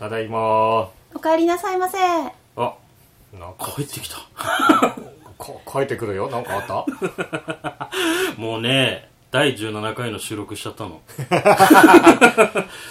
ただいまお帰りなさいませ。あなんか帰ってきた。か帰ってくるよなんかあった？もうね、第17回の収録しちゃったの。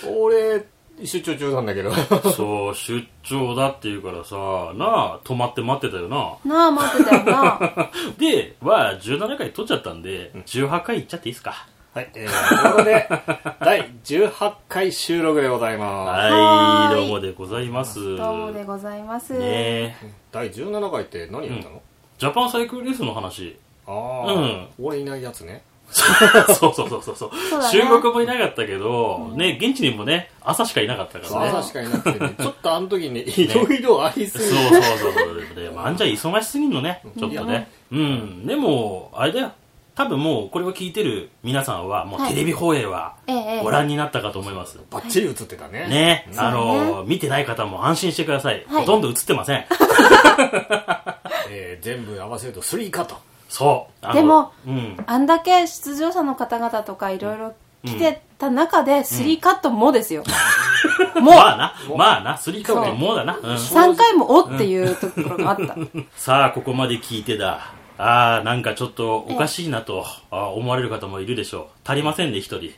俺出張中なんだけどそう、出張だって言うからさ、なあ、泊まって待ってたよな。なあ、待ってたよな。で、は、17回撮っちゃったんで、18回いっちゃっていいですか。はい、えー、ということで 第18回収録でございます、はい、はーいどうもでございます。どうもでございます。ねえ第17回って何やったの、ジャパンサイクルレースの話。ああ、うん俺いないやつね そうそうそうそうそう。ね収録もいなかったけど、ね、現地にもね、朝しかいなかったからね。朝しかいなくてね ちょっとあの時ねいろいろありすぎて、そうそうそうそう。で、まんじゃ忙しすぎんのね、ちょっとね。うん。でも、あれだよ。多分もう、これを聞いてる皆さんは、もうはいテレビ放映はご覧になったかと思います。バッチリ映ってたねね、あの、見てない方も安心してください。はいほとんど映ってません。えー全部合わせると3カットそう。でも、うん。あんだけ出場者の方々とかいろいろ来てた中で、3カットもですよ。もう、まあな、まあな、スリーカウントもうだな。うん3回もおっていうところがあった。さあ、ここまで聞いてだ。ああ、なんかちょっとおかしいなとあー思われる方もいるでしょう。足りませんね、一人。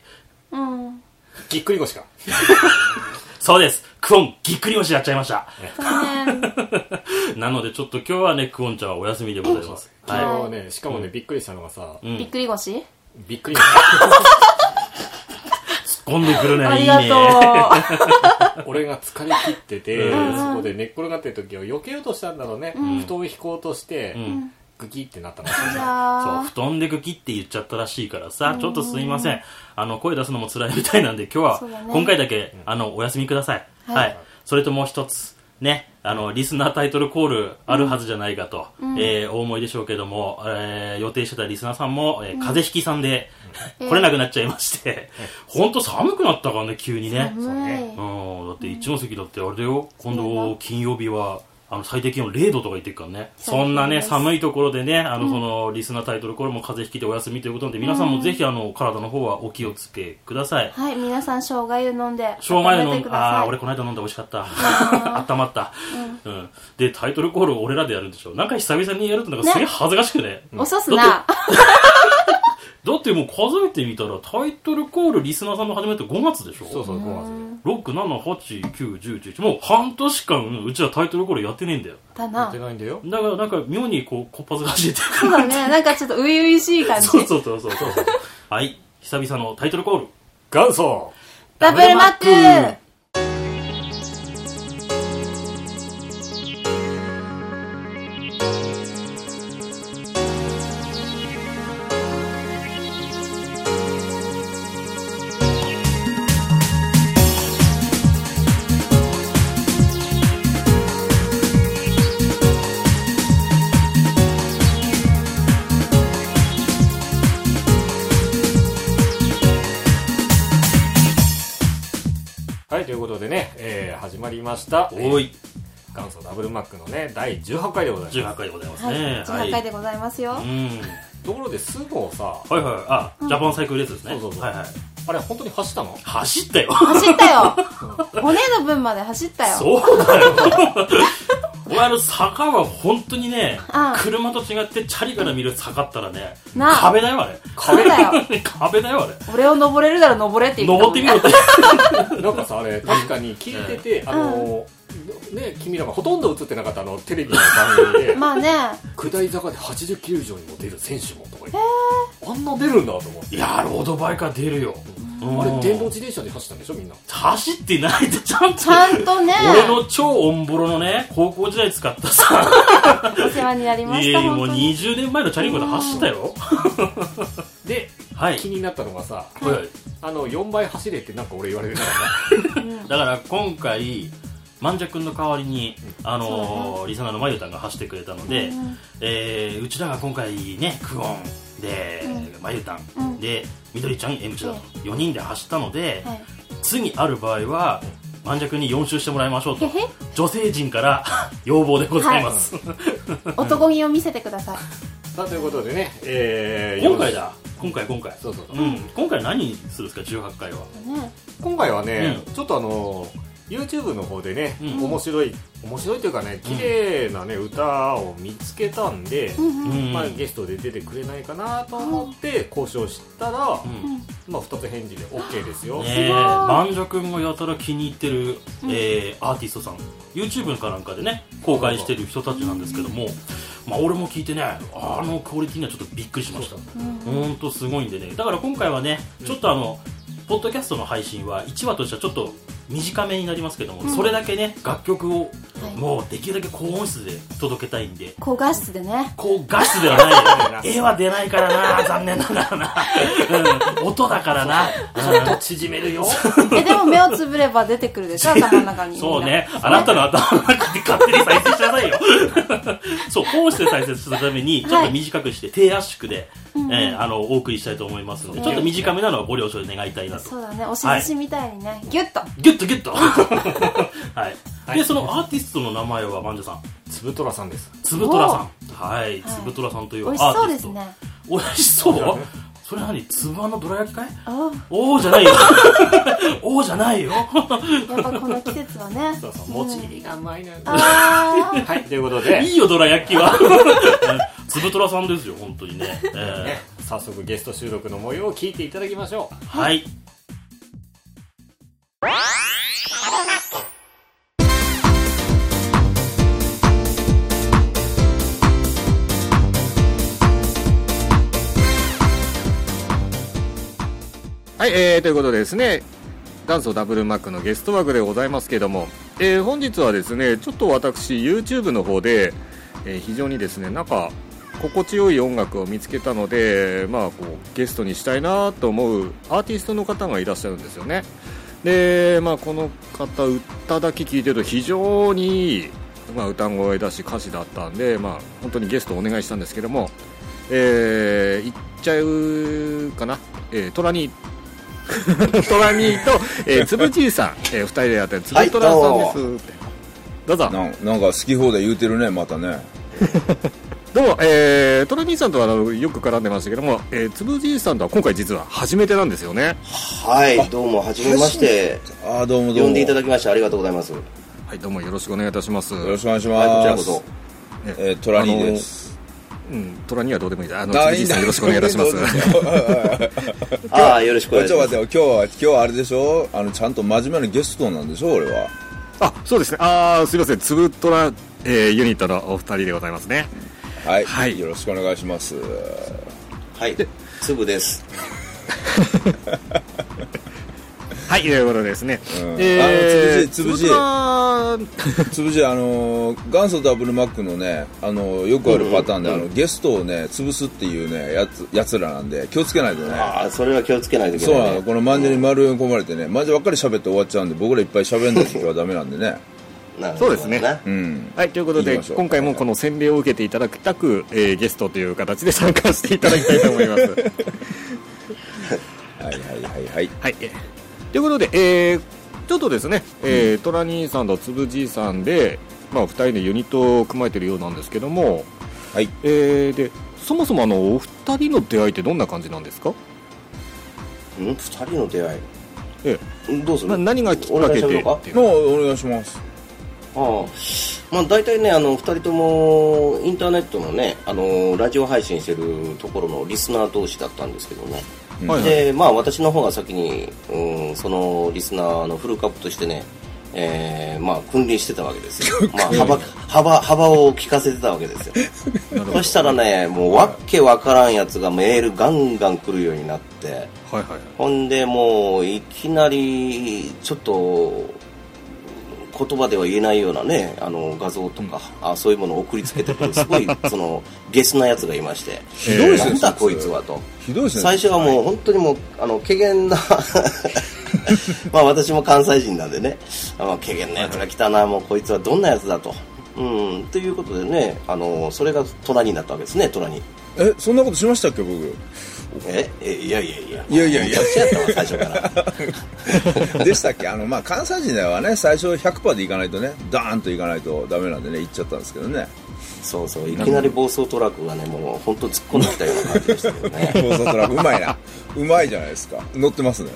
うん。ぎっくり腰か そうです。クオン、ぎっくり腰やっちゃいました。なので、ちょっと今日はね、クオンちゃんはお休みでございます。昨日ははね、しかもねびっくりしたのがさ、い。うん。びっくり腰？びっくり突っ込んでくるね、ありいいね。がとう。俺が疲れ切ってて、うんそこで寝っ転がってる時を避けようとしたんだろうね、布団を引こうとして、んグキってなったの。じそう、布団でグキって言っちゃったらしいからさ、ちょっとすいません。あの、声出すのも辛いみたいなんで、今日は 今回だけ、あの、お休みください。はい。はい。それともう一つ、ね、あの、リスナータイトルコールあるはずじゃないかと、えーお思いでしょうけども、えー予定してたリスナーさんも、えー風邪ひきさんで、来れなくなっちゃいまして、ほんと寒くなったからね、急にね。寒い。うん、だって一ノ関だってあれだよ、今度金曜日は、あの最低気温0度とか言ってるからね。そんなね、寒いところでね、あの、その、リスナータイトル、これも風邪ひきでお休みということで、皆さんもぜひ、あの、体の方はお気をつけください。はい、皆さん、生姜湯飲んで、生姜湯飲ん温めてくださいああー、俺この間飲んで美味しかった。温まった。うん。で、タイトルコール俺らでやるんでしょ。なんか久々にやるとなんかすげえ恥ずかしくね。遅すな。だってもう数えてみたら、タイトルコールリスナーさんの始めて5月でしょ？そうそう5月6、7、8、9、10、11もう半年間うちはタイトルコールやってねえんだよ。だやっなて。ないんだよ。だからなんか妙にこうこっぱずかしいってそうだね。なんかちょっと初々しい感じ。そうそうそうそうそう。はい。久々のタイトルコール。元祖。ダブルマックました。おい。元祖ダブルマックのね第18回でございます。18回でございますはい。ね18回でございますよ。うん。ところでスーモーさはいはいあジャパンサイクルレースですね。そうそうそう。はいはい。あれ本当に走ったの？走ったよ。走ったよ。骨の分まで走ったよ。そうだよ俺あの坂は本当にねああ。車と違ってチャリから見る坂ったらねなあ。壁だよあれ。そうだよ。壁だよ あれ。俺を登れるなら登れって言ったもんね登ってみろってなんかさあれ確かに聞いてて、あのね君らがほとんど映ってなかったあのテレビの番組で まあね。下り坂で80キロ以上にも出る選手もとか言ってあんな出るんだと思って。いやロードバイクは出るよ。うんあれ電動自転車で走ったんでしょみんな。走ってないってちゃんと。ちゃんとね。俺の超オンボロのね高校時代使ったさ。お世話になりましたいやいやもう本当に。20年前のチャリンコで走ったよ。ではい。気になったのがさはい。はいあの4倍走れってなんか俺言われてな。かっだから今回万尺君の代わりに、あのーリサナーのまゆたんが走ってくれたので、うん。えーうちらが今回ねクオンで、まゆたん、うん。でみどりちゃん M ちゃん。4人で走ったので、はい。次ある場合は万尺に4周してもらいましょうと。女性陣から 要望でございます、男気を見せてください。た さあということでね、えー今回だ。今回今回。そうそうそう。うん、今回何するんですか18回は。ね。今回はね、ちょっとあの YouTube の方でね、うん。面白い面白いというかね綺麗なね、歌を見つけたんで、うんまあ、ゲストで出てくれないかなと思って交渉したら、うん。まあ、2つ返事で OK ですよ、ねえ。バンジョ君がやたら気に入ってる、えーアーティストさん。YouTube かなんかでね公開してる人たちなんですけども、まあ、俺も聞いてねあのクオリティにはちょっとびっくりしました。本当すごいんでね。だから今回はねちょっとあの、ポッドキャストの配信は1話としてはちょっと短めになりますけども、それだけね楽曲をはい。もうできるだけ高音質で届けたいんで。高画質でね。高画質ではない 絵は出ないからな残念ながらな、うん、音だからな、う。ん。ちょっと縮めるよ。えでも目をつぶれば出てくるでしょ 頭の中に。そうね、あなたの頭の中で勝手に再生しなさいよ。そう、こうして再生するために、ちょっと短くして、低圧縮で、えーあの、お送りしたいと思いますので、ちょっと短めなのはご了承願いたいなと。そうだね。押し寿司みたいにね、ギュッと。ギュッとギュッと。はい。で、そのアーティストの名前は、万ンさん。つぶとらさんです。つぶとらさん。はい、つぶとらさんというア美味しそうーティスト。ですね美味しそう。それ何？つぶあんのどら焼きかいあおーじゃないよ。おーじゃないよ。やっぱこの季節はね。そうそう。もち入りがうまいのよあー。はい。ということで、いいよ、どら焼きは。つぶとらさんですよ、本当にね。えーね、早速ゲスト収録の模様を聞いていただきましょう。はい。はい、えー、ということでですね元祖ダブルマックのゲスト枠でございますけども、えー本日はですねちょっと私 YouTube の方で、えー非常にですねなんか心地よい音楽を見つけたので、まあ、こうゲストにしたいなと思うアーティストの方がいらっしゃるんですよね。で、まあ、この方歌だけ聴いてると非常にいい、まあ、歌声だし歌詞だったんで、まあ、本当にゲストをお願いしたんですけども、えー、いっちゃうかな、えー、トラニートラニーと、えー、つぶじいさん、えー、二人でやってるつぶトラさんですって、どうぞ。なんなんか好き放題言うてるねまたね どうも、えー、トラニーさんとはよく絡んでましたけども、えー、つぶじいさんとは今回実は初めてなんですよね。はい、どうも、はじめまして。ああどうもどうも。呼んでいただきましてありがとうございます。はいどうもよろしくお願いいたします。よろしくお願いしはい、こちらます、こそ。えー、トラニーです。うん、トラニーはどうでもいい。あのつぶじいさんよろしくお願いいたします。ああ、よろしくお願いします。ちょっと待ってよ。今日は今日はあれでしょ？あのちゃんと真面目なゲストなんでしょ？俺は。あそうですね。あーすいません。つぶトラ、えー、ユニットのお二人でございますねはい、はい。よろしくお願いします。はい、つぶです。はいということでですね、うん。えー、あのつぶじつぶじ。つぶじ あのー元祖ダブルマックのねあのーよくあるパターンで、あのゲストをね潰すっていうねやつやつらなんで気をつけないとね。ああ、それは気をつけないといけそうない、ね。なのこのマンジェに丸読み込まれてねマンジェばっかり喋って終わっちゃうんで僕らいっぱい喋んない時はダメなんでねそうですね。うん。はい、ということで今回もこの洗礼を受けていただきたく、えーゲストという形で参加していただきたいと思います。はいはいはいはい。はい、えーということで、えーちょっとですね、えートラ兄さんとつぶじいさんで、まあ、2人でユニットを組まれてるようなんですけども、はい。えーでそもそもあのお二人の出会いってどんな感じなんですか、うん、二人の出会い。えうんどうする？まあ、何がきっかけでもう。お願いしますああ。まあ、大体ね、あの、二人とも、インターネットのね、あの、ラジオ配信してるところのリスナー同士だったんですけどね。はいはい。で、まあ、私の方が先に、うん、そのリスナーのフルカップとしてね、えーまあ、君臨してたわけですよ。まあ、幅、幅、幅を聞かせてたわけですよ。そしたらね、もう、わっけわからんやつがメールガンガン来るようになって、はいはい。ほんでもういきなりちょっと言葉では言えないようなねあの画像とか、あそういうものを送りつけてくる すごいそのゲスなやつがいまして。ひどいですねだこいつはと。ひどいですね。最初はもう本当にもうあの怪げな まあ私も関西人なんでね。あまあ怪げなやつが来たなもうこいつはどんなやつだと。うん、ということでねあのそれが虎になったわけですね虎にえそんなことしましたっけ僕？ええいやいやいや。いやいやいや。最初から。でしたっけ？あのまあ関西人ではね最初100%でいかないとねダーンといかないとダメなんでね行っちゃったんですけどね。そうそう。いきなり暴走トラックがねもう本当突っ込んできたような感じでしたけどね。暴走トラックうまいな。うまいじゃないですか。乗ってますね。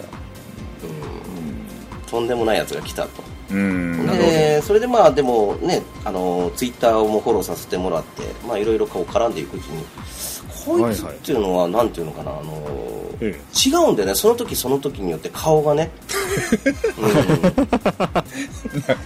とんでもないやつが来たと。うん。でそれでまあでもねあのツイッターもフォローさせてもらってまあいろいろこう絡んでいくうちにこいつっていうのはなんていうのかなあの、え違うんだよね。その時その時によって顔がね、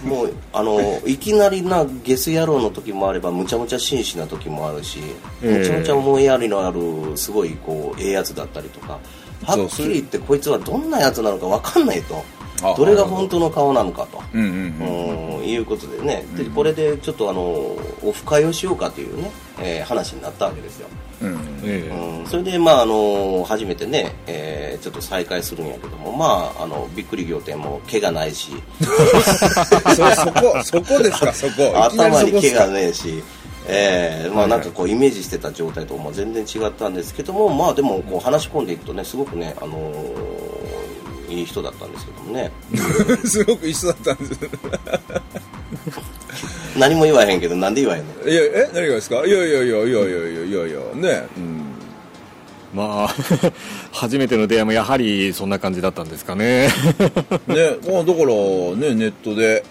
うん、もうあのいきなりなゲス野郎の時もあればむちゃむちゃ紳士な時もあるし、ええ。むちゃむちゃ思いやりのあるすごいこうええやつだったりとかはっきり言ってこいつはどんなやつなのか分かんないと。あどれが本当の顔なのかと。うんうんうん。うんいうことでね、でこれでちょっとあのオフ会をしようかというね、えー話になったわけですよ、それでまああの初めてね、えーちょっと再開するんやけどもまああのびっくり仰天も毛がないし。そそこそこですか？そこ。頭に毛がねえし。えーまあなんかこうイメージしてた状態とも全然違ったんですけどもまあでもこう話し込んでいくとねすごくねあのーいい人だったんですけどもね。すごく一緒だったんです何も言わへんけどなんで言わへんの？いやえ？何がですか？いやいやいやいやいやいやいや。ね。うん。まあ 初めての出会いもやはりそんな感じだったんですかね。ね。まあだからねネットで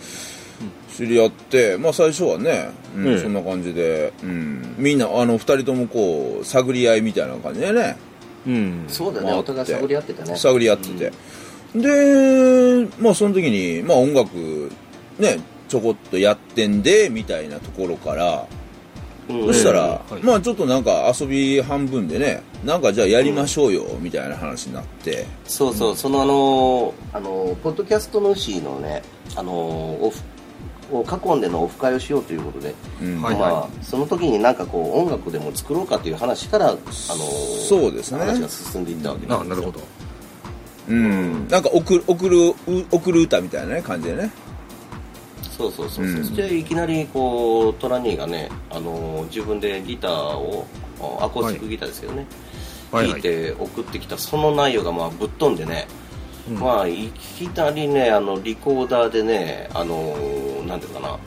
知り合って、まあ、最初はね、うんええ、そんな感じで、うん、みんなあの2人ともこう探り合いみたいな感じでね、うん、そうだね。お互い探り合ってたね。探り合ってて、うん、でまあその時に、まあ、音楽ねちょこっとやってんでみたいなところから、うん。そしたら、はい。まあちょっとなんか遊び半分でねなんかじゃあやりましょうよ、みたいな話になって。そうそう、そのあのあのポッドキャストの主のねあのオフを囲んでのオフ会をしようということで、うん。はいまあ、その時になんかこう音楽でも作ろうかという話からあのそうですね。話が進んでいったわけですなるほど。うん、なんか送る送るう送る歌みたいな、ね、感じでねそうそうそうそう、うん。そしていきなりこうトラニーがねあの自分でギターをアコースティックギターですけどね、はい。弾いて送ってきたその内容がまあぶっ飛んでね、うん。まあいきなりねあのリコーダーでねあのなんていうかな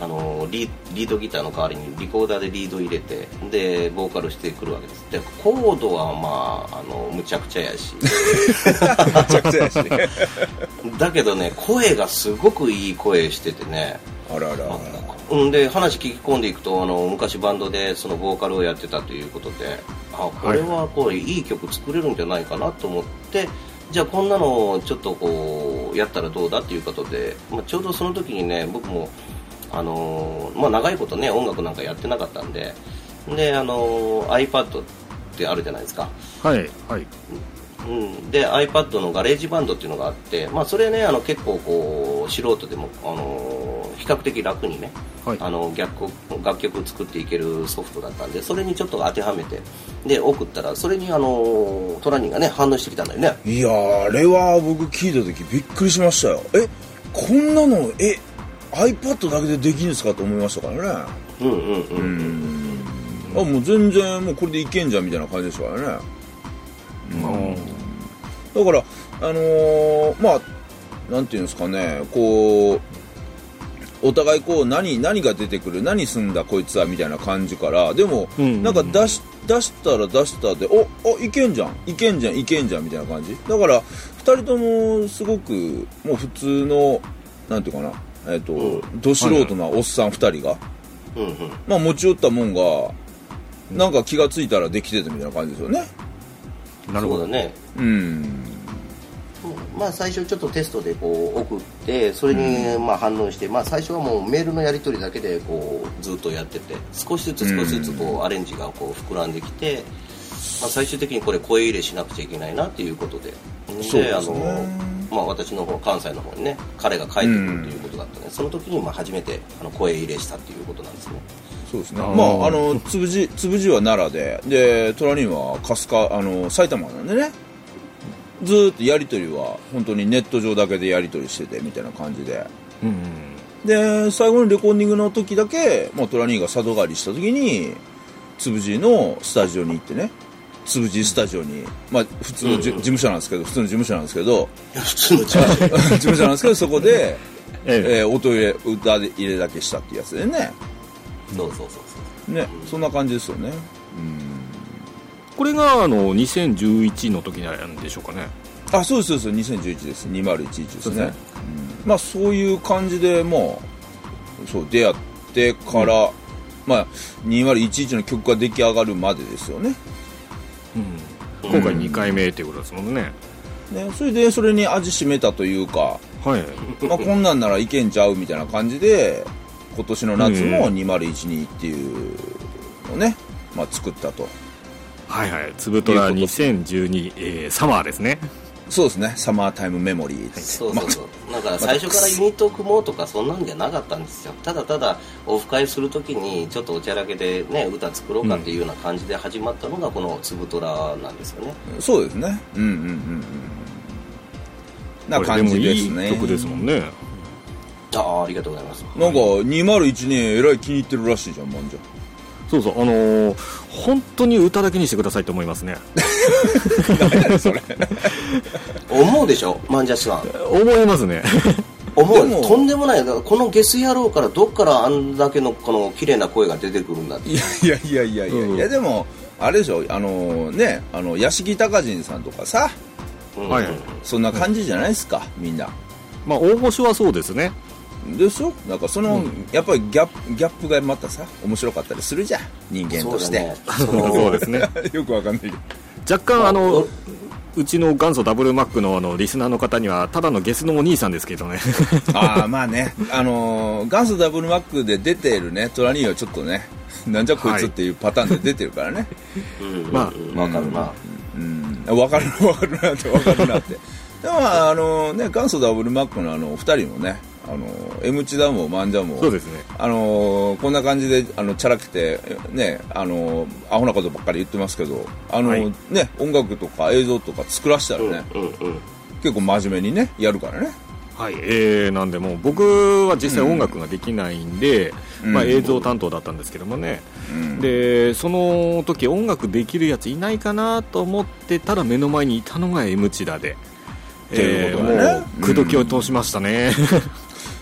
あのリリードギターの代わりにリコーダーでリード入れてでボーカルしてくるわけです。でコードはまああのむちゃくちゃやし。めちゃくちゃやし だけどね声がすごくいい声しててね。あらあら。うん、で話聞き込んでいくとあの昔バンドでそのボーカルをやってたということであこれはこういい曲作れるんじゃないかなと思ってじゃあこんなのちょっとこうやったらどうだっていうことで、まあ、ちょうどその時にね僕もあのーまあ、長いことね音楽なんかやってなかったんでであのー iPad ってあるじゃないですか。はいはい。うん、で iPad の GarageBand っていうのがあって、まあ、それねあの結構こう素人でも、あの比較的楽にね、はい。あの逆楽曲作っていけるソフトだったんでそれにちょっと当てはめてで送ったらそれにあのトラニーがね反応してきたんだよね。いやーあれは僕聞いた時びっくりしましたよ。えこんなのえ iPad だけでできるんですかと思いましたからね。うんうんうん、あもう全然もうこれでいけんじゃんみたいな感じですからね。だからあのーまあなんていうんですかね。こうお互いこう何何が出てくる何すんだこいつはみたいな感じから。でも、うんうんうん。なんか出し出したら出したでおおいけんじゃん。いけんじゃんいけんじゃんみたいな感じ。だから2人ともすごくもう普通のなんていうかなえっ、と、うんど素人なおっさん2人が、うんうん。まあ持ち寄ったもんがなんか気がついたらできてたみたいな感じですよね。なるほどね。うん。まあ最初ちょっとテストでこう送ってそれにまあ反応して、まあ最初はもうメールのやり取りだけでこうずっとやってて少しずつ少しずつこうアレンジがこう膨らんできて、まあ、最終的にこれ声入れしなくちゃいけないなっていうことで。そうですあねの、まあ、私の方関西の方にね彼が帰ってくるということだったね、その時にまあ初めてあの声入れしたっていうことなんですね。そうですね。まああのつぶじつぶじは奈良ででトラニーは春日あの埼玉なんでね。ずーっとやり取りは本当にネット上だけでやり取りしててみたいな感じで。うんで最後のレコーディングの時だけ、まあ、トラニーが里帰りした時につぶじのスタジオに行ってねつぶじスタジオに、まあ、普通のじ、うんうん。事務所なんですけど普通の事務所なんですけど普通の事務所。事務所なんですけどそこで、ええ。えー音入れ歌で入れだけしたっていうやつでね。そうそうそうそう。ねそんな感じですよね。これがあの2011の時なんでしょうかね。あそうですそうです。2011です。2011ですね。そうですね。まあそういう感じでもうそう出会ってから、まあ2011の曲が出来上がるまでですよねうん、今回2回目っていうことですもんね、ねそれでそれに味しめたというか、はい。まあ、こんなんならいけんちゃうみたいな感じで今年の夏も2012っていうのをね、まあ、作ったと。はいはい。つぶとら2012、えーサマーですねそうですね。サマータイムメモリーってそうそう。そうだから最初からユニットを組もうとかそんなんじゃなかったんですよ。ただただオフ会するときにちょっとおちゃらけでね歌作ろうかっていうような感じで始まったのがこの「つぶとら」なんですよね。そうですね。うんうんうんうん。な感じですね。い曲ですもんね。ああありがとうございます。なんか201年えらい気に入ってるらしいじゃんまんじゃそうそうあのー本当に歌だけにしてくださいと思いますね。思うでしょ？マンジャスさん。思いますね。思うとんでもない。このゲス野郎からどっからあんだけのこの綺麗な声が出てくるんだって。いやいやいやいやいや、うん。いやでもあれでしょ？あのねあの屋敷隆人さんとかさうん。そんな感じじゃないですか、みんな。まあ大御所はそうですねでしょなんかその、やっぱりギャップギャップがまたさ面白かったりするじゃん人間として、そね。そうですね。よくわかんないけど。若干あのおうちの元祖ダブルマックのあのリスナーの方にはただのゲスのお兄さんですけどね。ああまあね。あのー元祖ダブルマックで出ているねトラニーはちょっとねなんじゃこいつっていうパターンで出てるからね、うん。まあうんわかるな。うん。分かる分かるなって分かるなって。でもまああのね元祖ダブルマックのあの2人もねあの M チだもマンジャもそうですね。あのーこんな感じであのチャラくてねあのーアホなことばっかり言ってますけどあのーはい。ね音楽とか映像とか作らせたらうんね、うんうん。結構真面目にねやるからね。はい。えー、なんでもう僕は実際音楽ができないんで、うん。まあ、映像担当だったんですけどもね、うん。でその時音楽できるやついないかなと思ってたら目の前にいたのが M チダで、ていうことだね。もう口説きを通しましたね、だ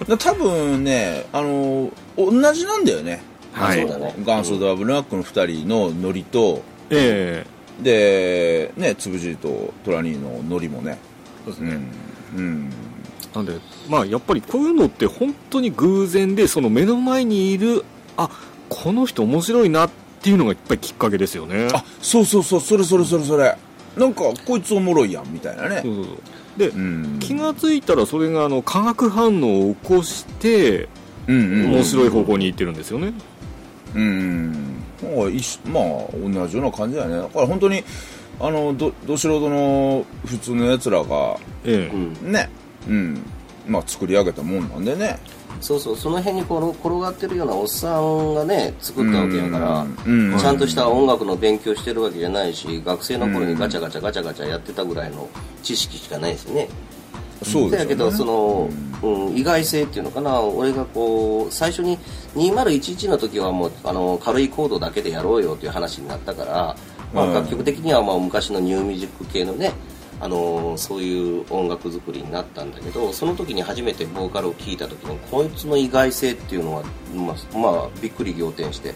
多分ねあのー同じなんだよね。はい。そうだね。元祖ダブルマックの2人のノリとえでねつぶじとトラニーのノリもね。ーそうですね、うん、うん、なんでまあやっぱりこういうのって本当に偶然でその目の前にいるあこの人面白いなっていうのがやっぱりきっかけですよね。あそうそうそうそれそれそれそれ。なんかこいつおもろいやんみたいなね。そうそうそうで、うん。気がついたらそれがあの化学反応を起こしてうんうん。面白い方向に行ってるんですよね、うんまあまあ同じような感じだよね。だから本当にあのどど素人の普通のやつらがええ。うんね。うん。まあ作り上げたもんなんでねそうそうその辺にこの転がってるようなおっさんがね作ったわけやからうんちゃんとした音楽の勉強してるわけじゃないし学生の頃にガチャガチャガチャガチャやってたぐらいの知識しかないですよね。そうですよね。だけどその、うん、意外性っていうのかな俺がこう最初に2011の時はもうあの軽いコードだけでやろうよっていう話になったから、まあ、うん。楽曲的にはまあ昔のニューミュージック系のねあのそういう音楽作りになったんだけどその時に初めてボーカルを聴いた時にこいつの意外性っていうのは、まあまあ、びっくり仰天して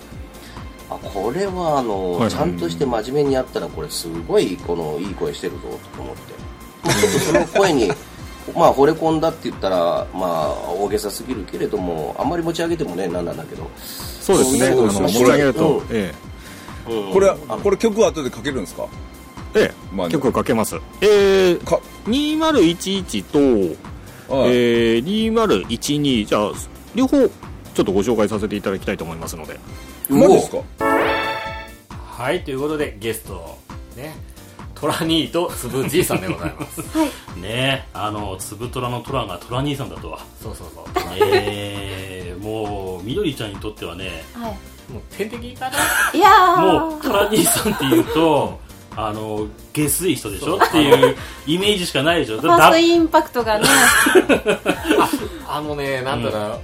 あこれはあの、はいはい。ちゃんとして真面目にやったらこれすごいこのいい声してるぞと思って、まあ、ちょっとその声に まあ惚れ込んだって言ったらまあ大げさすぎるけれどもあんまり持ち上げてもねなんなんだけど、そうですね。持ち上げると、うんえうん。これあこれ曲後でかけるんですか？ええ。まあえ曲をかけます。えー、か2011と、はい。えー、2012じゃあ両方ちょっとご紹介させていただきたいと思いますので。マジですか。はいということでゲストねトラニーとつぶじいさんでございます。ねあのつぶとらのトラがトラ兄さんだとは。そうそうそう。えー、もうみどりちゃんにとってはねはい。もう天敵かな？いやー。もうトラ兄さんっていうとあの下水人でしょ？っていうイメージしかないでしょ？ファーストインパクトがね。あのねなんだろ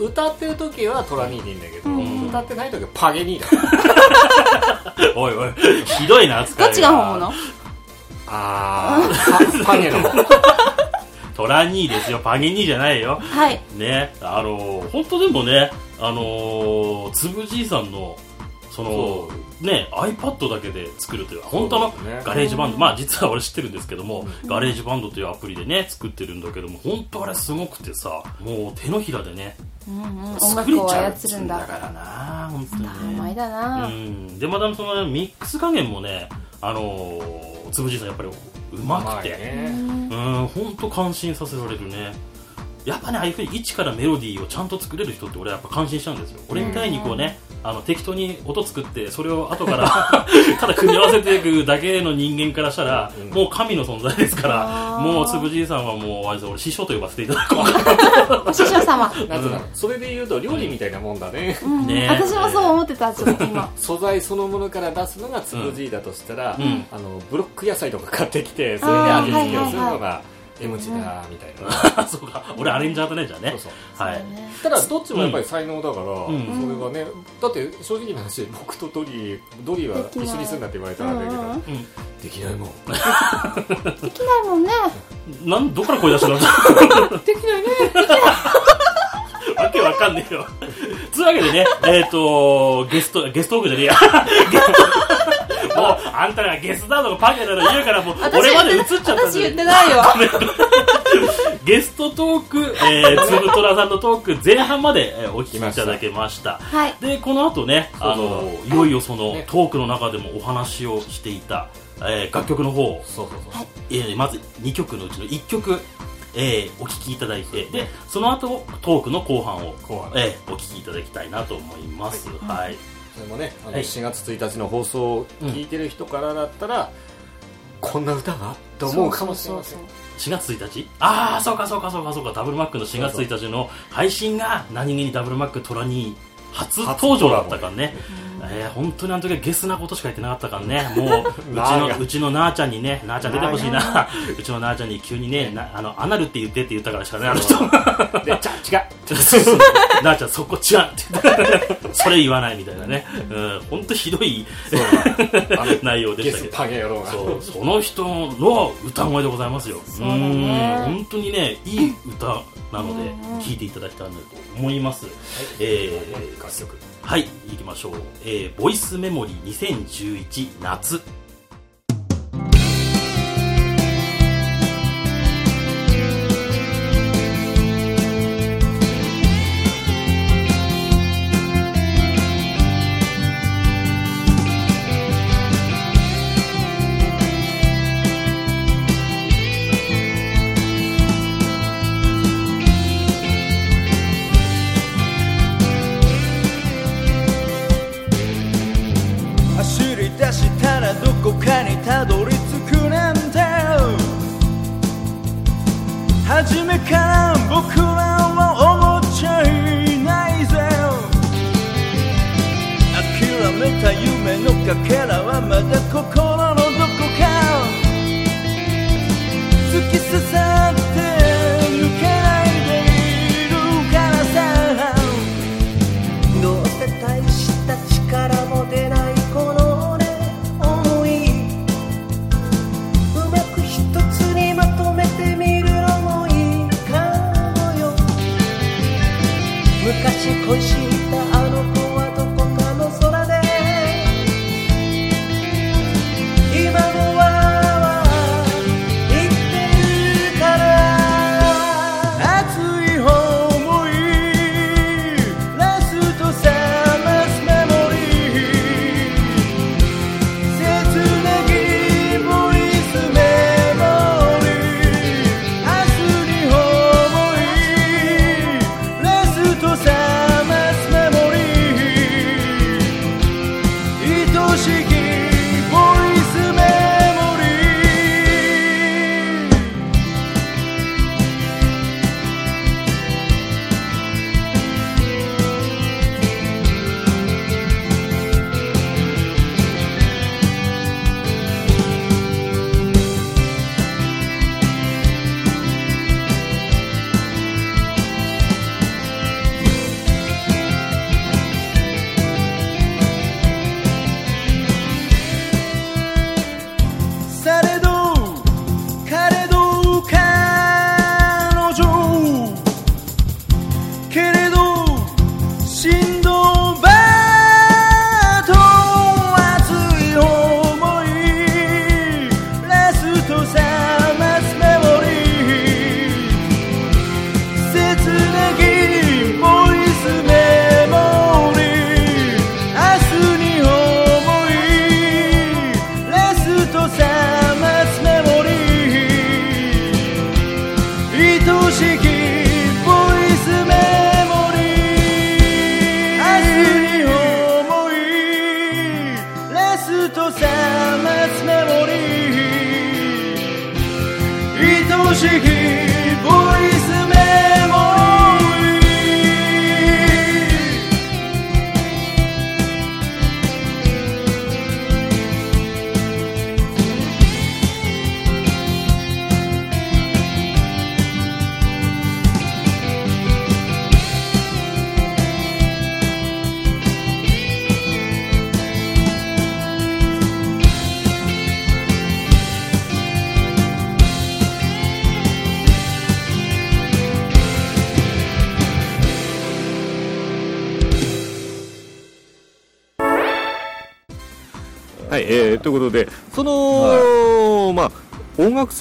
う、歌ってる時はトラニーでいいんだけど、うん。歌ってない時はパゲニーだ。おいおいひどいな扱いどっちが本物？あー。パパゲの方。トラ兄ですよ。パゲ兄じゃないよ。はい。ね。あの本当でもねあのつぶじいさんのそのね iPad だけで作るという本当の GarageBand、まあ実は俺知ってるんですけども、 GarageBand というアプリでね作ってるんだけども本当あれすごくてさもう手のひらでねうんうん、音んだからな本当にね。うまいだな、うん、でまたそのミックス加減もねあのー、つぶじいさんやっぱりうまくて、ね。うん本当感心させられるね。やっぱねああいうふうに一からメロディーをちゃんと作れる人って俺はやっぱ感心しちゃうんですよ。俺みたいにこうね、あの適当に音作ってそれを後から ただ組み合わせていくだけの人間からしたら、もう神の存在ですからもうつぶじいさんはもうあれ俺師匠と呼ばせていただこうかお 師匠様、うのそれで言うと料理みたいなもんだね、うん。ね 私もそう思ってたちょっと今。素材そのものから出すのがつぶじいだとしたら、うん。あのブロック野菜とか買ってきてそれで味付けをするのが M 字だみたいな、そうか。俺アレンジャーだねじゃあね。そうそうはい。ただどっちもやっぱり才能だから、ん。それはねだって正直な話僕とドリードリーは一緒に住んだって言われたら。だけど、できないもん。できないもんね。なんどっから声出したの？できないね。わけわかんねえよ。つうわけでねえっ、とゲストゲストトークじゃねえや。ゲストあんたがゲストだとかパケだと言うからもう俺まで映っちゃった私言ってないよ。ゲストトーク、えー、つぶとらさんのトーク前半まで、えーお聞きいただけました。はい。でこの後ねあのいよいよそのねトークの中でもお話をしていた、えー楽曲の方をそうそうそう、えーまず2曲のうちの1曲、えーお聴きいただいてでその後トークの後半を後半。えーお聴きいただきたいなと思います。はい、それもねあのはい。4月1日の放送を聞いてる人からだったら、こんな歌が？と思うかもしれません。4月1日ああそうかそうかそうかそうか。ダブルマックの4月1日の配信が何気にダブルマックトラに初登場。だったからね、えー本当にあの時はゲスなことしか言ってなかったからね。もううちのうちのなあちゃんにねなあちゃん出てほしいな。うちのなあちゃんに急にねなあのアナルって言ってって言ったからしかねあの人。でちゃ違う。なあちゃんそこ違うって言って。それ言わないみたいなね。うん。本当ひどい内容でしたけど。そう。その人の歌声でございますよ。うん。本当にねいい歌なので聴いていただきたいなと思います、えー楽曲はい行きましょう、えーボイスメモリー2011夏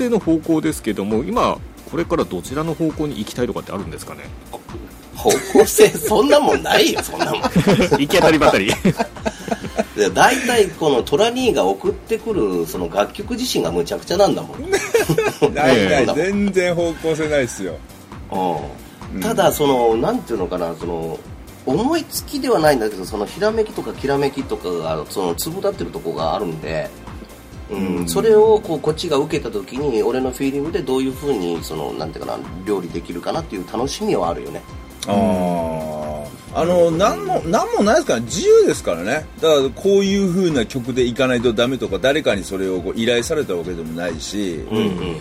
性の方向ですけども、今、これからどちらの方向に行きたいとかってあるんですかね？方向性そんなもんないよそんなもん。行き当たりばったり。で大体このトラニーが送ってくるその楽曲自身がむちゃくちゃなんだもん。ないえない全然方向性ないっすよ。うん。ただそのなんていうのかなその思いつきではないんだけどそのひらめきとかきらめきとかがその粒立ってるとこがあるんで、うん。それをこうこっちが受けた時に俺のフィーリングでどういうふうにそのなんていうかな料理できるかなっていう楽しみはあるよね。あああの何も何もないですから自由ですからね。だからこういう風な曲でいかないとダメとか誰かにそれをこう依頼されたわけでもないし、うんうんうん。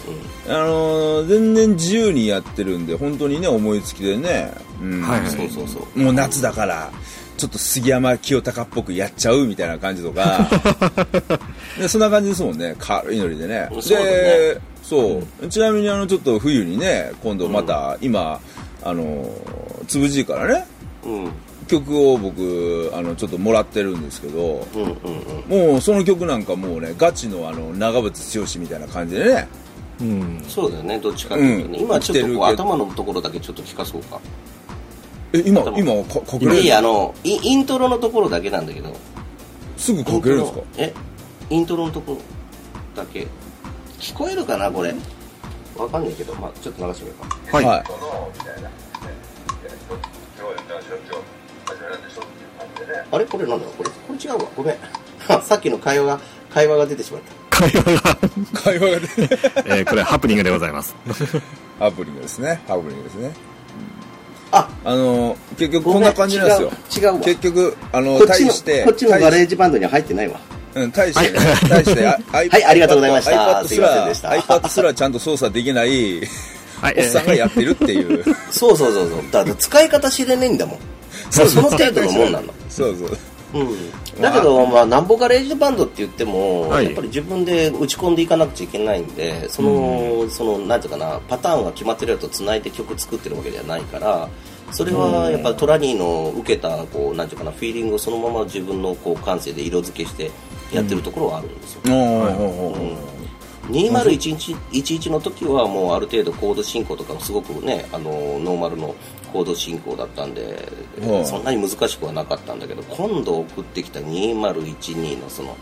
あの全然自由にやってるんで本当にね思いつきでね、うん。はい。そうそうそう。もう夏だからちょっと杉山清隆っぽくやっちゃうみたいな感じとか。で そんな感じですもんね。軽いノリでね。でそう、ちなみにあのちょっと冬にね今度また、今あのつぶじいからねうん。曲を僕あのちょっともらってるんですけどうんうんうん。もうその曲なんかもうねガチのあの長渕剛みたいな感じでね。うん。そうだよねどっちかっていうとね、うん。今ちょっと頭のところだけちょっと聞かそうかえ今今かかけれる？いいあのイイントロのところだけなんだけど。すぐかけれるんですか？え？イントロのところだけ。聞こえるかなこれ？わかんないけど、まあ、ちょっと流してみようか。はい。はい。あれ？これなんだ？ろうこれ？これ違うわ。ごめん。さっきの会話が会話が出てしまった。会話が、会話が出て。えーこれハプニングでございます。ハプニングですね。ハプニングですねああの結局こんな感じなんですよ。違う違うわ。結局あのこっちの対してこっちの GarageBand には入ってないわ。うん、対して、ね、対して、あ はいありがとうございました。iPad すら iPad すらちゃんと操作できない はい、おっさんがやってるっていう。そうそうそうそう。だから使い方知れねえんだもん。その程度のもんなの。そうそううん、だけど、まあ、なんぼガレージバンドって言っても、はい。やっぱり自分で打ち込んでいかなくちゃいけないんで、その、その、なんていうかな、パターンが決まってるやつと繋いで曲作ってるわけではないから、それはやっぱトラニーの受けた、こう、なんていうかな、フィーリングをそのまま自分のこう感性で色付けしてやってるところはあるんですよ。おーおーおーおー2011の時はもうある程度コード進行とかもすごくねあのノーマルのコード進行だったんで、はいそんなに難しくはなかったんだけど今度送ってきた2012のその、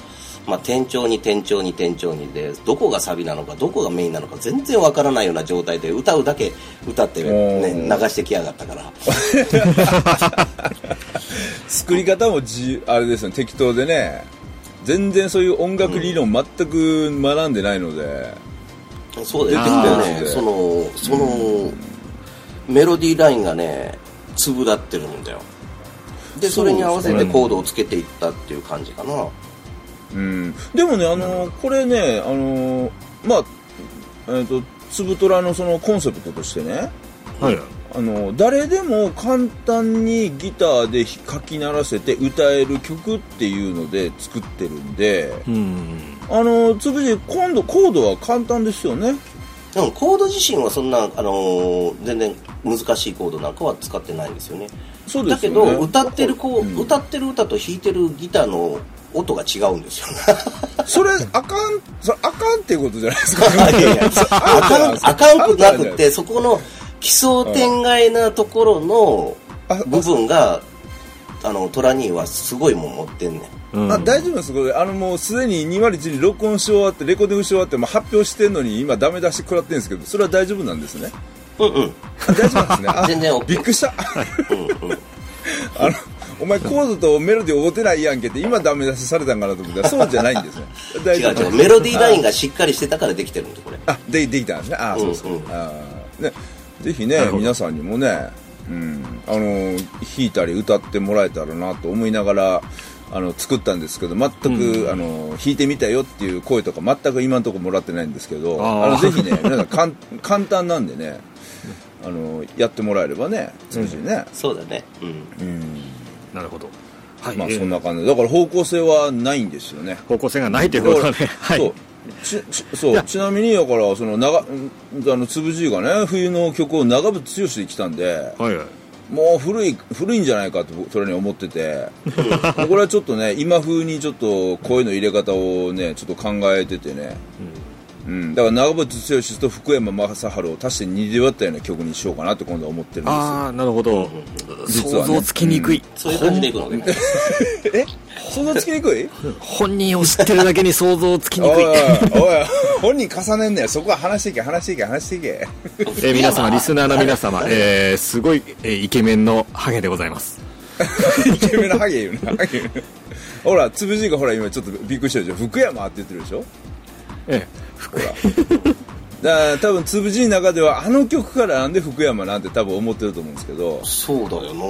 まあ、転調に転調に転調にでどこがサビなのかどこがメインなのか全然わからないような状態で歌うだけ歌って、ね、流してきやがったから。作り方もじあれですよね適当でね全然そういう音楽理論全く学んでないので、そうだよね。そのそのメロディーラインがね粒立ってるんだよ。でそれに合わせてコードをつけていったっていう感じかな。うん、でもねあのこれねあのまあえー、とつぶとらのそのコンセプトとしてね。はい。あの誰でも簡単にギターで書き鳴らせて歌える曲っていうので作ってるんで。うん。あのつぶじ今度コードは簡単ですよねでもコード自身はそんな、あのー全然難しいコードなんかは使ってないんですよね。そうでだけすよね。ど歌ってるこう、うん。歌ってる歌と弾いてるギターの音が違うんですよ それあかんそれあかんっていうことじゃないですか。いやいやあかんあかんくなくってそこの奇想天外なところのあ部分があのトラニーはすごいもん持ってんねんうん。あ大丈夫ですこれあのもうすでに201に録音し終わってレコーディングし終わってもう発表してんのに今ダメ出し食らってるんですけどそれは大丈夫なんですね？うんうん。あ大丈夫なんですね？あ全然 OK びっくりした。あのお前コードとメロディー合うてないやんけって今ダメ出しされたんかなと思ったらそうじゃないんですね。大違う違うメロディーラインがしっかりしてたからできてるんでこれ。あでできたんですね。あそうですか、うんうんあーねぜひね皆さんにもね、うん、あの弾いたり歌ってもらえたらなと思いながらあの作ったんですけど全く、あの弾いてみたよっていう声とか全く今のところもらってないんですけどあのぜひね皆さんかん 簡単なんでねあのやってもらえればね少しね、そうだね。うん。うん。なるほど。はい。まあえー。そんな感じで。だから方向性はないんですよね。方向性がないということはね。はい。そう。ちちそう。ちなみにだからその長うんあのつぶじいがね冬の曲を長渕剛で来たんではいはい。もう古い古いんじゃないかとそれに思ってて。これはちょっとね今風にちょっと声の入れ方をねちょっと考えててね、うん。だから長渕剛と福山雅治を足して2で割ったような曲にしようかなって今度は思ってるんですよ。ああなるほど。実はね。想像つきにくい、そういう感じでいくのね。え？そんなつきにくい？本人を知ってるだけに想像つきにくい。おい本人重ねんねんそこは話していけ話していけ話していけ。えー皆様リスナーの皆様、えーすごい、えーイケメンのハゲでございます。イケメンのハゲ言うな。ハゲ言うな。ほらつぶじがほら今ちょっとびっくりしたでしょ？福山って言ってるでしょ？えだから多分つぶじの中ではあの曲からなんで福山なんて多分思ってると思うんですけど、そうだよな。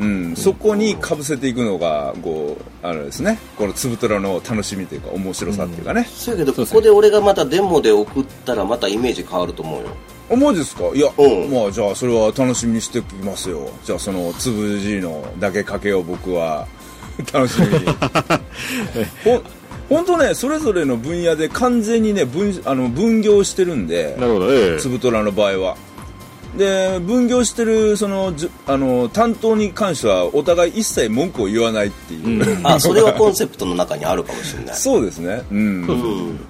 うん、そこにかぶせていくのがこうあれですね。このつぶとらの楽しみというか面白さっていうかね、そうやけどここで俺がまたデモで送ったらまたイメージ変わると思うよ。あマジですか？いや、うん。まあじゃあそれは楽しみにしておきますよ。じゃあそのつぶじのだけかけを僕は。楽しみに。ほ本当ねそれぞれの分野で完全にね分あの分業してるんでなるほどええ。つぶとらの場合は。で分業してるそのじゅあの担当に関してはお互い一切文句を言わないっていう、あそれはコンセプトの中にあるかもしれない。そうですね。うん。うん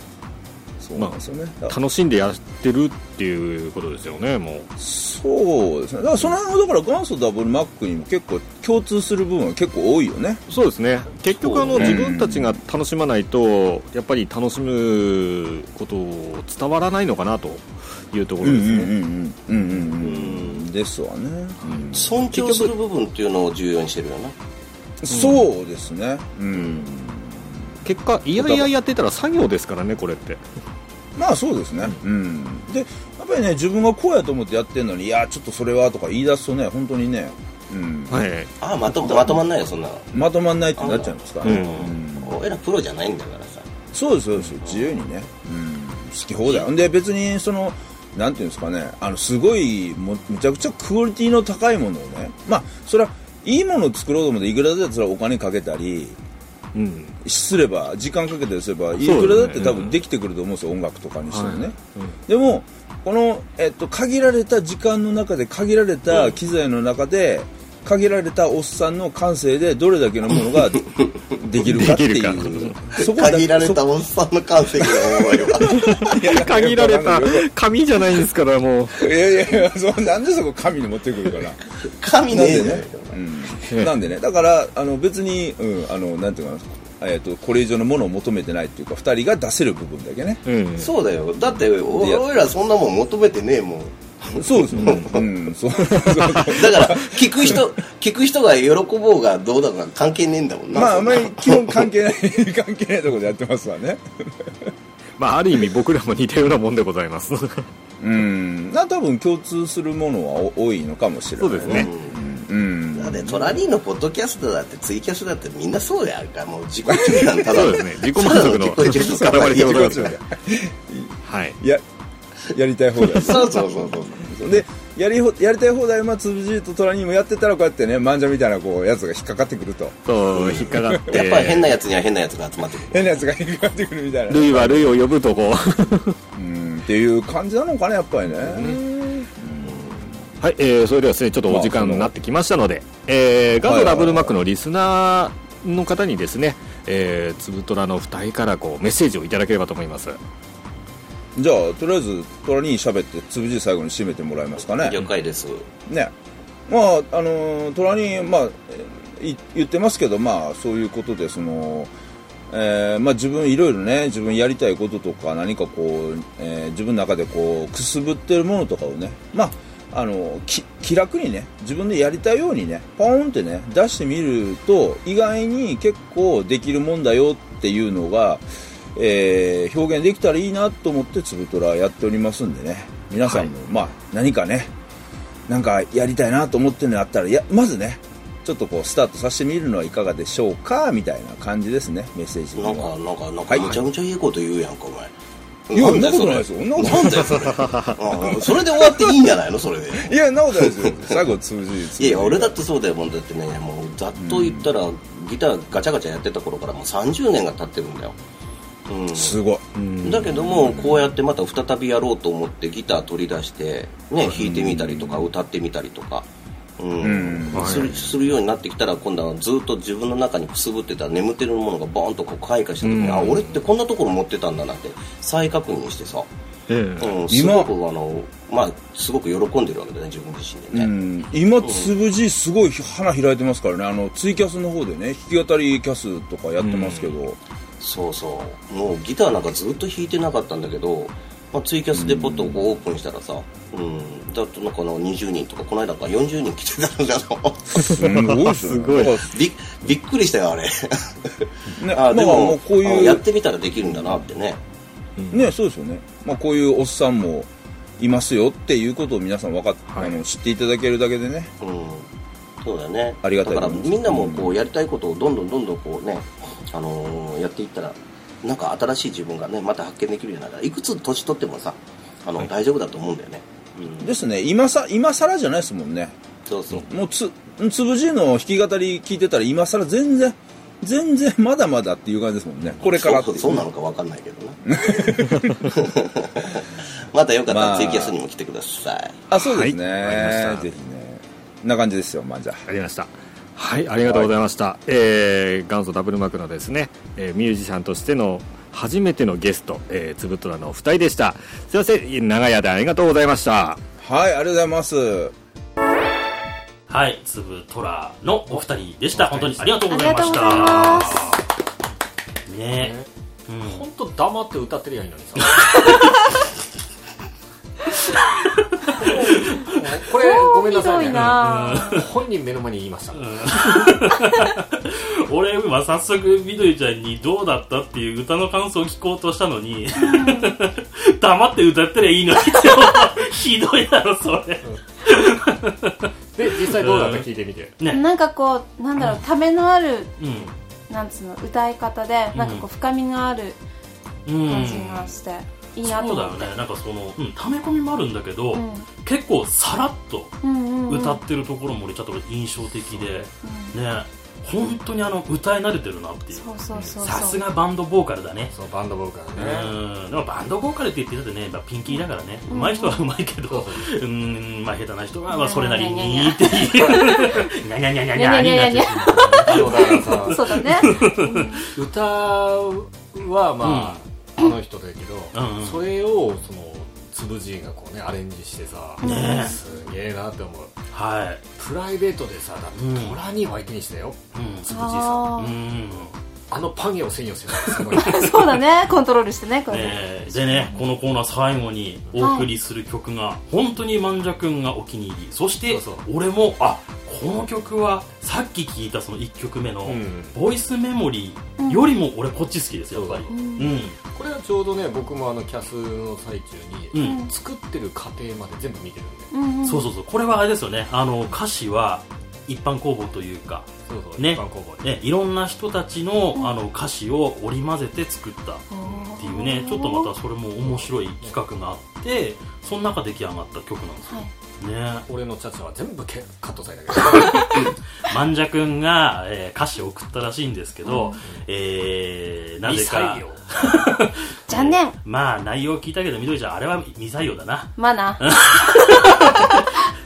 そうなんですよね、だ楽しんでやってるっていうことですよねもう。そうですね。だからその辺はだから元祖ダブルマックにも結構共通する部分は結構多いよね。そうですね。結局あの、ね。自分たちが楽しまないとやっぱり楽しむことを伝わらないのかなというところですね、うんうんうんうんうんですわね、うん尊重する部分っていうのを重要にしてるよなそうですね。うん。結果いやいややってたら作業ですからねこれってまあそうですね。うん。でやっぱりね自分がこうやと思ってやってんのにいやちょっとそれはとか言い出すとね本当にね、うん。はい。あまとまとまんないよそんな。のまとまんないってなっちゃいますから。ね、うん。俺らプロじゃないんだからさ。そうですそうです。自由にね、うん、好き放題。で別にそのなんていうんですかね。あのすごいもむちゃくちゃクオリティの高いものをね。まあそれはいいものを作ろうと思っていくらだってそれはお金かけたりうん。すれば時間かけたりすればいくらだって多分できてくると思うんですよ音楽とかにしてもね、はい。でもこの、えっと、限られた時間の中で限られた機材の中で限られたおっさんの感性でどれだけのものが できるかっていう。そこだ限られたおっさんの感性がおいわ。限られた紙じゃないんですからもう。いやいやいやそうなんでそこ神に持ってくるかな。神ねえじゃないうん、なんでね。だからあの別に、うん、あのなんていうかな、えっとこれ以上のものを求めてないっていうか2人が出せる部分だけね。うん。そうだよ。だって俺俺らそんなもん求めてねえもんそうですよね、うん、そう。そうだから聞く人聞く人が喜ぼうがどうだか関係ねえんだもんな。まああそんまり基本関係ない 関係ないところでやってますわね。まあある意味僕らも似たようなもんでございます。うん。な多分共通するものはお多いのかもしれないそうですね。うん。だってトラリーのポッドキャストだってツイキャスだってみんなそうやんか。もう自己中なんただそうですね。自己満足の塊でございはいややりたい放題。そうそうそうそうでやりほやりたい放題はつぶじとトラにもやってたらこうやってね漫画みたいなこうやつが引っかかってくると。そう引っかかって。やっぱり変なやつには変なやつが集まってくる変なやつが引っかかってくるみたいな。類は類を呼ぶとこ。ううんっていう感じなのかねやっぱりね、はい、えー、それではですねちょっとお時間になってきましたので、えー、ガンドダブルマックのリスナーの方にですね、えー、つぶとらの2人からこうメッセージをいただければと思いますじゃあとりあえずトラに喋ってつぶじ最後に締めてもらえますかね。了解です。ね。まああのトラにまあ言ってますけどまあそういうことでそのえーまあ、自分いろいろね自分やりたいこととか何かこう、えー自分の中でこうくすぶってるものとかをねまああのき気楽にね自分でやりたいようにねポーンってね出してみると意外に結構できるもんだよっていうのが、えー表現できたらいいなと思ってつぶとらやっておりますんでね。皆さんも、まあ何かねなんかやりたいなと思ってるのあったらやまずねちょっとこうスタートさせてみるのはいかがでしょうかみたいな感じですねメッセージなんかなんかなんはい。かむちゃむちゃいいこと言うやんかお前。いやそんなことないですよ。なそれ？それ？で終わっていいんじゃないの？それで。いやなことないですよ。最後通じいや俺だってそうだよもんだってねもうざっと言ったら、ギターガチャガチャやってた頃からもう30年が経ってるんだよ、うん、すごい。だけどもこうやってまた再びやろうと思ってギター取り出してね弾いてみたりとか歌ってみたりとか、うん。うん。するするようになってきたら今度はずっと自分の中にくすぶってた眠ってるものがボーンとこう開花した時に、うん。あ俺ってこんなところ持ってたんだなって再確認してさ、ええ。うん、す今ごくあのまあすごく喜んでるわけだね自分自身でうね、ん、今、つぶじすごい花開いてますからね、あのツイキャスの方でね、弾き語りキャスとかやってますけど、そうそう。もうギターなんかずっと弾いてなかったんだけど、まあ、ツイキャスでポッとこうオープンしたらさ、うん、だとなんかの20人とかこの間から40人来てたんだよすごいですよね。だかびびっくりしたよあれ。らね、あでも,、まあもうこういう、あやってみたらできるんだなってね。ね、そうですよね。まあこういうおっさんもいますよっていうことを皆さん分かっ、はい。あの知っていただけるだけでね、うん。そうだよね。ありがたいだからみんなもこうやりたいことをどんどんどんどんこうね、あのーやっていったらなんか新しい自分がねまた発見できるようになるいくつ年取ってもさあの、大丈夫だと思うんだよね、うん、ですね、今さ、今更じゃないですもんね。そうそう。もうつ、つぶじの弾き語り聞いてたら今更全然、全然まだまだっていう感じですもんね。これからっそうそうなのか分かんないけどな またよかったまあ。らツイキャスにも来てください、あ、そうですね。はい。わかりました。ぜひね。な感じですよ、まあじゃあ。ありましたはいありがとうございました、えー元祖ダブルマークのですね、えーミュージシャンとしての初めてのゲスト、えー、つぶとらのお二人でした。すいません長屋でありがとうございました。はい、ありがとうございます。はい、つぶとらのお二人でした。本当にありがとうございました。ね。うん。本当黙って歌ってりゃいいのにさ これごめんなさいね。ひどいな。本人目の前に言いました、俺今早速みどりちゃんにどうだったっていう歌の感想を聞こうとしたのに、黙って歌ったらいいのにって ひどいだろそれ。で実際どうだった？聞いてみて。ね。なんかこうなんだろうためのあるうなんつうの歌い方でなんかこう深みのあるんうん。感じがして、いいなとそうだ思ってよねなんかその、うん、ため込みもあるんだけど、うん。結構さらっとうんうんうん。歌ってるところも俺ちょっと印象的で、ね本当にあの歌い慣れてるなっていう。そうそうそうそう。さすがバンドボーカルだね。そうバンドボーカルうねん。でもバンドボーカルって言ってたってね、まあ、ピンキーだからね、うん上手い人は上手いけど、そうそうう。ん、まあ、下手な人は、まあ、うんそれなりにっていう、にゃにゃにゃにゃにゃにゃになってしあのだからさそうだね、歌はまあ、あの人だけど、うんうん。それをそのつぶじいがこうねアレンジしてさ、ねすげえなって思う。はい。プライベートでさだってうんトラには相手にしたよ、うん。つぶじいさん。あうんあのパゲを制御 すごい。ーそうだね。コントロールしてね。これねえーでねこのコーナー最後にお送りする曲が、本当に万者君がお気に入り。そしてそうそう。俺もあこの曲はさっき聴いたその1曲目のうん「ボイスメモリー」よりも俺こっち好きですやっぱり。そううん。これはちょうどね僕もあのキャスの最中に、うん。作ってる過程まで全部見てるんで。うんうん。そうそうそう。これはあれですよね。あの歌詞は一般公募というかそうそうね。ね、いろんな人たちの,、あの歌詞を織り交ぜて作ったっていうねちょっとまたそれも面白い企画があってその中出来上がった曲なんですよ、はい。ね。俺のチャチャは全部ケカットされたけど。万者くんが、えー歌詞を送ったらしいんですけど、えーなぜか。残念。まあ内容聞いたけどみどりちゃんあれは未採用だな。まあな。思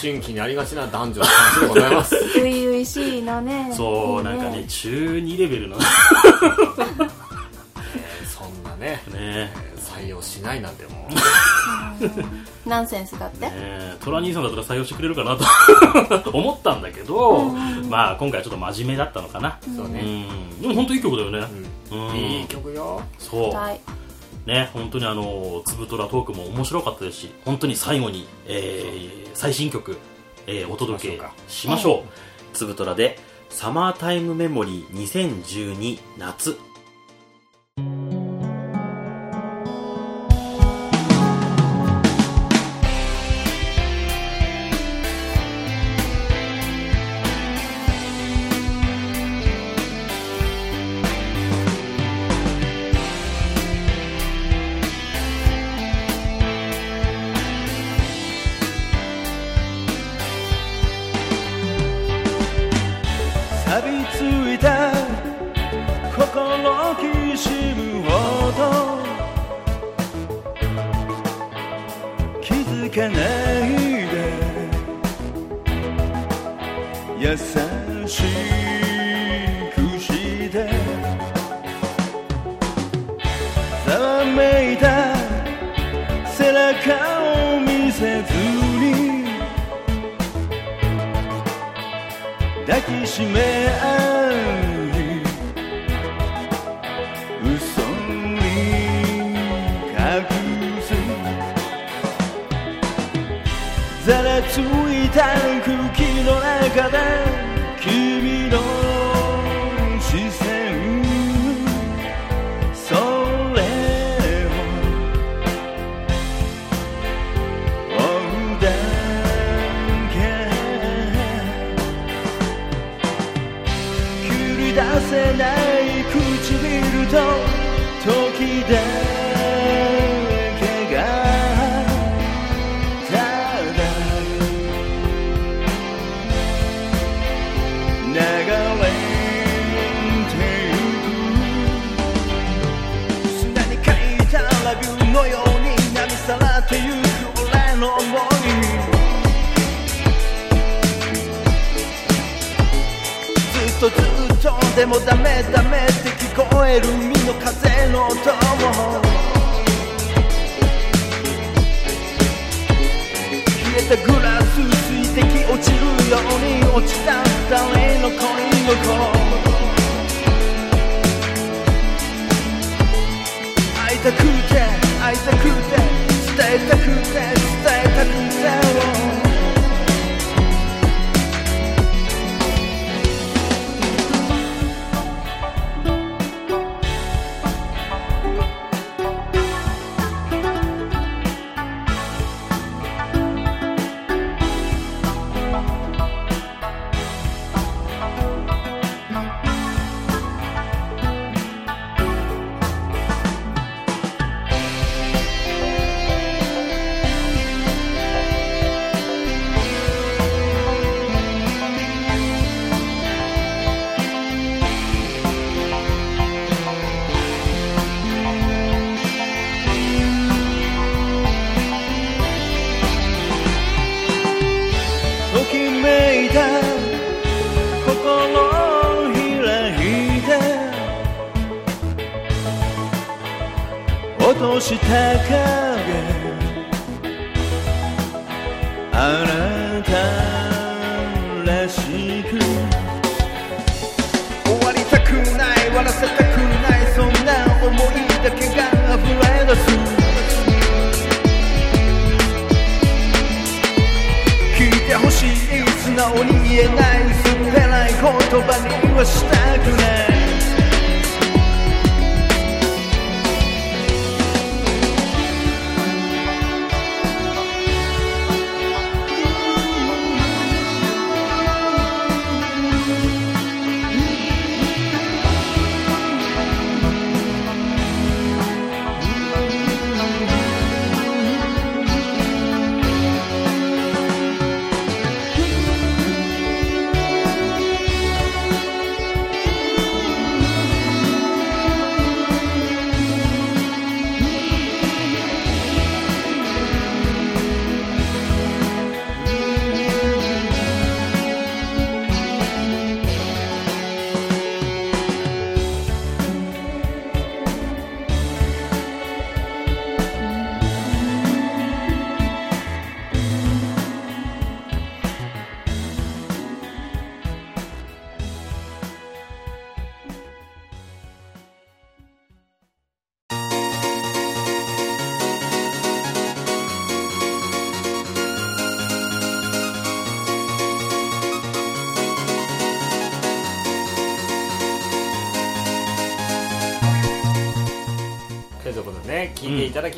春期にありがちな男女の話でございます。初々しいのね。そうなんかね中2レベルの。ね そんなねね。採用しないなんてもナンセンスだって、ねトラ兄さんだったら採用してくれるかなと。思ったんだけど、まあ今回はちょっと真面目だったのかな、うそうね、うん。でも本当いい曲だよね、うん。いい曲よ。そう。はいね本当にあのつぶとらトークも面白かったですし本当に最後に、えー最新曲、えーお届けしましょう。つぶとらで「サマータイムメモリー2012夏」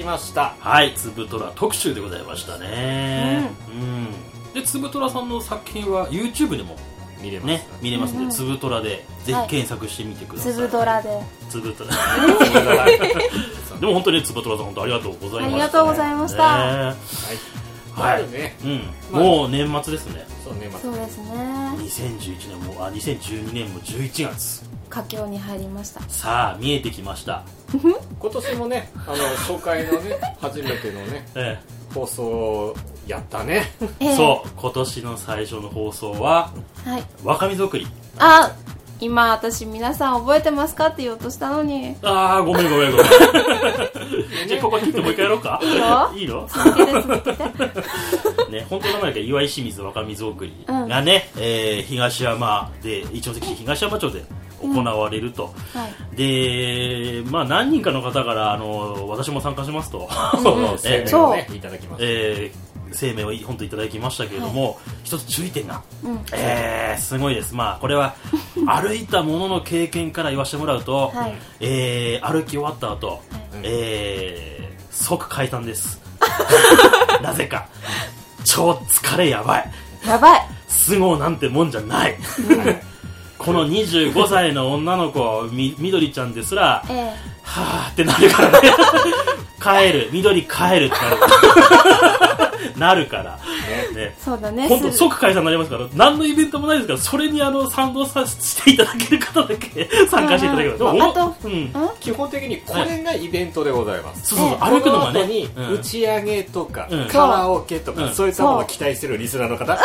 ました、はい、つぶとら特集でございましたね。うん。で、つぶとらさんの作品は YouTube でも見れます。ね、見れますので、つぶとらでぜひ検索してみてください。つぶドラで。つぶとら。でも本当につぶとらさん本当ありがとうございました、ありがとうございました。ね。はい。はい。ね。うん、まあ。もう年末ですね。そうねまそうですね。2011年も、あ、2012年も11月。佳境に入りました。さあ、見えてきました。今年もねあの初回のね 初めてのねえ放送やったね。ええ。そう今年の最初の放送ははい。若水送り。あ今私皆さん覚えてますかって言おうとしたのに。ああごめんごめんごめん。じゃあここ切ってもう一回やろうか。いいよいいの？続けて続けて。ね、本当の名前が岩井清水若水送りがね、えー東山で一関市東山町で行われると、はい。でまあ何人かの方からあの私も参加しますと、声明をねそいただきましたえー声明を本当いただきましたけれども、一つ注意点が、うん。えーすごいです、まあ、これは 歩いたものの経験から言わせてもらうと、はい。えー歩き終わった後、えー即解散です。なぜか。超疲れやばい。やばい。相撲なんてもんじゃないこの25歳の女の子みみどりちゃんですらええ。はーってなるからね。帰る。緑帰るってなる なるから。ね。そうだね。本当す即解散になりますから。何のイベントもないですからそれにあの賛同させていただける方だけ 参加していただければ。うんうんでもあとうん。ん？基本的にこれがイベントでございます、そうそう歩くのがこの後にねうん。打ち上げとか、うん。カラオケとか、うん。そういったものを期待してるリスナーの方？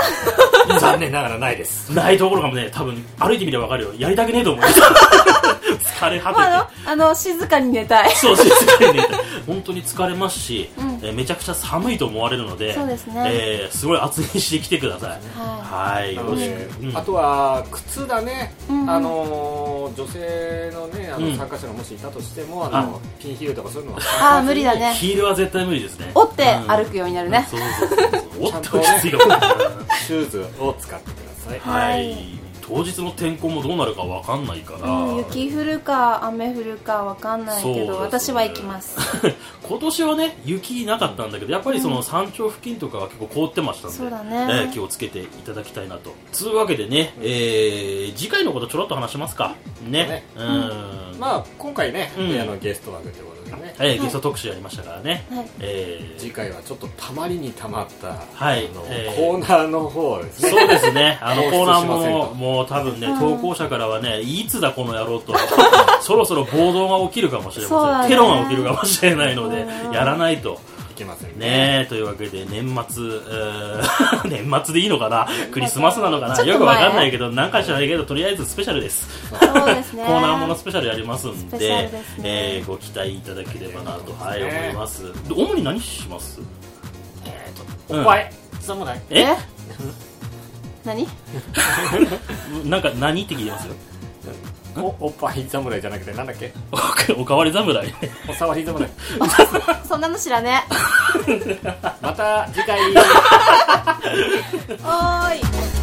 残念ながらないです。ないところがね。多分歩いてみれば分かるよ。やりたくねえと思う 疲れ果てて、まああの静かに寝たい。そう、静かにね、本当に疲れますし、うん。えーめちゃくちゃ寒いと思われるので、そうですね。えーすごい厚着してきてください。ははい、よろし。く。うん。あとは靴だね、うん。あの女性のねあうん。の参加者がもしいたとしても、あのピンヒールとかそういうのはああ無理だね。ヒールは絶対無理ですね。折ってうん。歩くようになるね。そうそうそうそう。折ってちゃんとね落ち着いてもシューズを使ってください。ははいい。当日の天候もどうなるかわかんないから、うん、雪降るか雨降るかわかんないけど、ね私は行きます。今年はね雪なかったんだけどやっぱりその山頂付近とかは結構凍ってましたんで、そうだね。えー気をつけていただきたいなと。つうわけでね、えー次回のことちょろっと話しますか。ね。ね。うん。まあ今回ね、うん。あのゲスト枠ということでね。えーゲスト特集やりましたからね、はい。えー。次回はちょっとたまりにたまった、はい。あのえー。コーナーの方をですね。そうですね、あのコーナーも、もう多分ね、投稿者からはね、いつだこの野郎と、そろそろ暴動が起きるかもしれません、ね。テロが起きるかもしれないのでう、んやらないと。いけませんね。え、というわけで、年末、えー 年末でいいのかな？クリスマスなのかな？よくわかんないけど、なんか知らないけど、とりあえずスペシャルです。そうですね。コーナーものスペシャルやりますんでね。えーご期待いただければなと、はい、ね思います。で主に何します？えーとおっぱい。侍え？何？なんか何って聞いてますよ。おおっぱい侍じゃなくてなんだっけ？おかわり侍。おさわり侍。そんなの知らね また次回。おーい